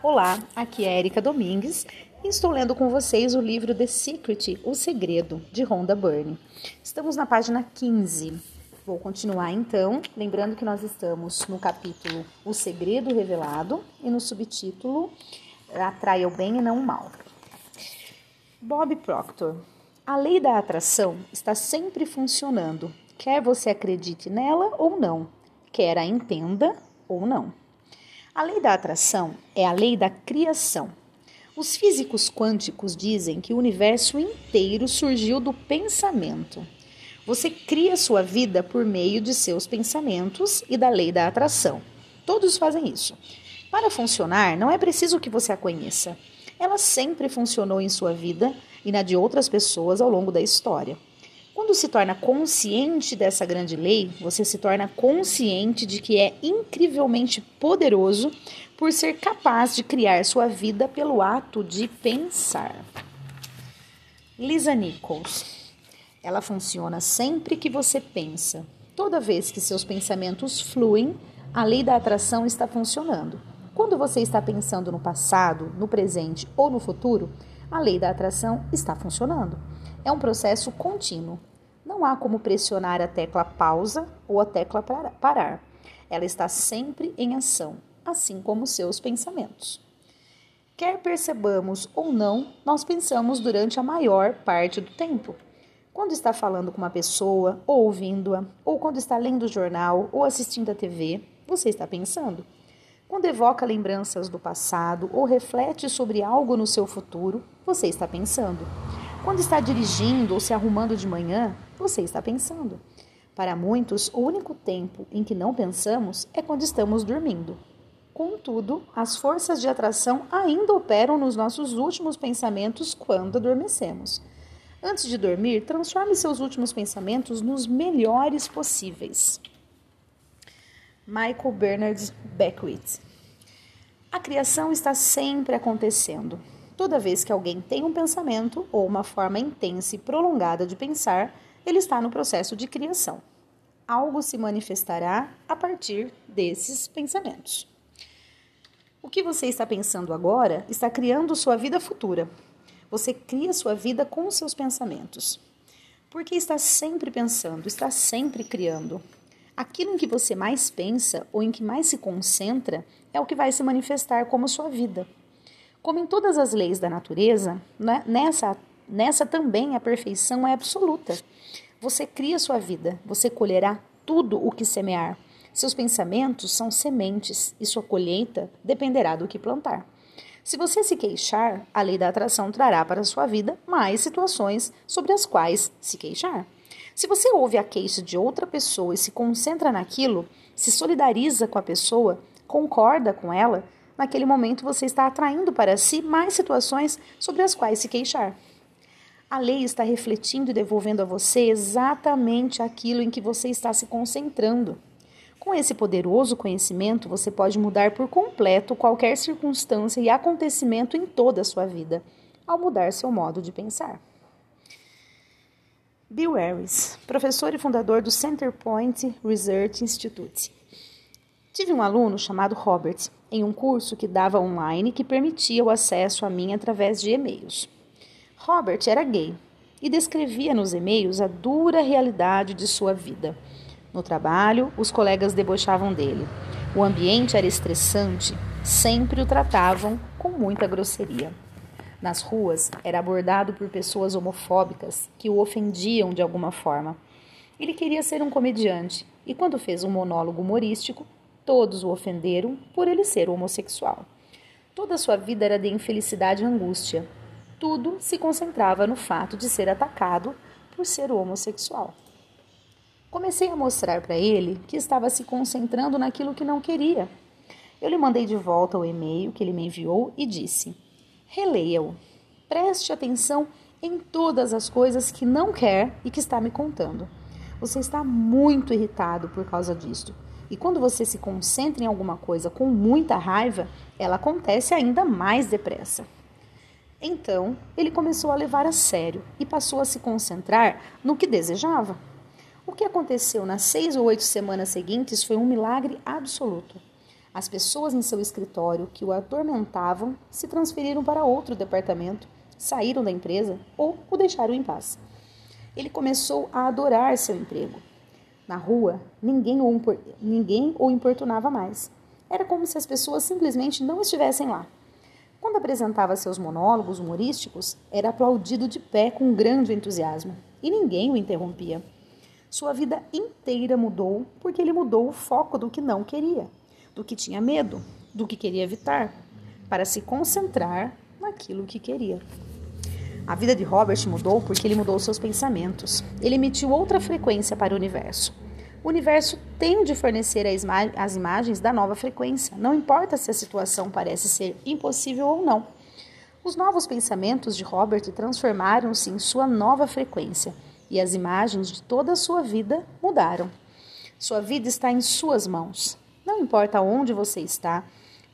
Olá, aqui é Erika Domingues e estou lendo com vocês o livro The Secret, O Segredo, de Rhonda Byrne. Estamos na página 15. Vou continuar então, lembrando que nós estamos no capítulo O Segredo Revelado e no subtítulo Atraia o Bem e não o Mal. Bob Proctor. A lei da atração está sempre funcionando, quer você acredite nela ou não, quer a entenda ou não. A lei da atração é a lei da criação. Os físicos quânticos dizem que o universo inteiro surgiu do pensamento. Você cria sua vida por meio de seus pensamentos e da lei da atração. Todos fazem isso. Para funcionar, não é preciso que você a conheça. Ela sempre funcionou em sua vida e na de outras pessoas ao longo da história. Quando se torna consciente dessa grande lei, você se torna consciente de que é incrivelmente poderoso por ser capaz de criar sua vida pelo ato de pensar. Lisa Nichols. Ela funciona sempre que você pensa. Toda vez que seus pensamentos fluem, a lei da atração está funcionando. Quando você está pensando no passado, no presente ou no futuro, a lei da atração está funcionando. É um processo contínuo. Não há como pressionar a tecla pausa ou a tecla parar. Ela está sempre em ação, assim como seus pensamentos. Quer percebamos ou não, nós pensamos durante a maior parte do tempo. Quando está falando com uma pessoa, ou ouvindo-a, ou quando está lendo o jornal ou assistindo a TV, você está pensando. Quando evoca lembranças do passado ou reflete sobre algo no seu futuro, você está pensando. Quando está dirigindo ou se arrumando de manhã, você está pensando. Para muitos, o único tempo em que não pensamos é quando estamos dormindo. Contudo, as forças de atração ainda operam nos nossos últimos pensamentos quando adormecemos. Antes de dormir, transforme seus últimos pensamentos nos melhores possíveis. Michael Bernard Beckwith. A criação está sempre acontecendo. Toda vez que alguém tem um pensamento ou uma forma intensa e prolongada de pensar, ele está no processo de criação. Algo se manifestará a partir desses pensamentos. O que você está pensando agora está criando sua vida futura. Você cria sua vida com os seus pensamentos. Porque está sempre pensando, está sempre criando. Aquilo em que você mais pensa ou em que mais se concentra é o que vai se manifestar como sua vida. Como em todas as leis da natureza, né, nessa, nessa também a perfeição é absoluta. Você cria sua vida, você colherá tudo o que semear. Seus pensamentos são sementes e sua colheita dependerá do que plantar. Se você se queixar, a lei da atração trará para sua vida mais situações sobre as quais se queixar. Se você ouve a queixa de outra pessoa e se concentra naquilo, se solidariza com a pessoa, concorda com ela, naquele momento você está atraindo para si mais situações sobre as quais se queixar. A lei está refletindo e devolvendo a você exatamente aquilo em que você está se concentrando. Com esse poderoso conhecimento, você pode mudar por completo qualquer circunstância e acontecimento em toda a sua vida, ao mudar seu modo de pensar. Bill Harris, professor e fundador do Centerpoint Research Institute. Tive um aluno chamado Robert em um curso que dava online que permitia o acesso a mim através de e-mails. Robert era gay e descrevia nos e-mails a dura realidade de sua vida. No trabalho, os colegas debochavam dele. O ambiente era estressante, sempre o tratavam com muita grosseria. Nas ruas, era abordado por pessoas homofóbicas que o ofendiam de alguma forma. Ele queria ser um comediante e, quando fez um monólogo humorístico, todos o ofenderam por ele ser homossexual. Toda sua vida era de infelicidade e angústia. Tudo se concentrava no fato de ser atacado por ser homossexual. Comecei a mostrar para ele que estava se concentrando naquilo que não queria. Eu lhe mandei de volta o e-mail que ele me enviou e disse: Releia-o. Preste atenção em todas as coisas que não quer e que está me contando. Você está muito irritado por causa disto. E quando você se concentra em alguma coisa com muita raiva, ela acontece ainda mais depressa. Então, ele começou a levar a sério e passou a se concentrar no que desejava. O que aconteceu nas seis ou oito semanas seguintes foi um milagre absoluto. As pessoas em seu escritório que o atormentavam se transferiram para outro departamento, saíram da empresa ou o deixaram em paz. Ele começou a adorar seu emprego. Na rua, ninguém o, ninguém o importunava mais. Era como se as pessoas simplesmente não estivessem lá. Quando apresentava seus monólogos humorísticos, era aplaudido de pé com grande entusiasmo e ninguém o interrompia. Sua vida inteira mudou porque ele mudou o foco do que não queria, do que tinha medo, do que queria evitar, para se concentrar naquilo que queria. A vida de Robert mudou porque ele mudou seus pensamentos. Ele emitiu outra frequência para o universo. O universo tem de fornecer as imagens da nova frequência, não importa se a situação parece ser impossível ou não. Os novos pensamentos de Robert transformaram-se em sua nova frequência e as imagens de toda a sua vida mudaram. Sua vida está em suas mãos. Não importa onde você está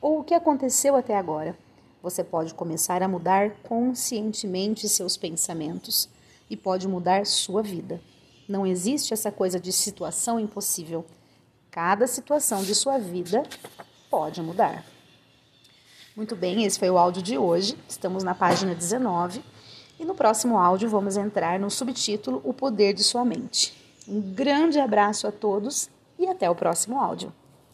ou o que aconteceu até agora, você pode começar a mudar conscientemente seus pensamentos e pode mudar sua vida. Não existe essa coisa de situação impossível. Cada situação de sua vida pode mudar. Muito bem, esse foi o áudio de hoje. Estamos na página 19 e no próximo áudio vamos entrar no subtítulo O Poder de Sua Mente. Um grande abraço a todos e até o próximo áudio.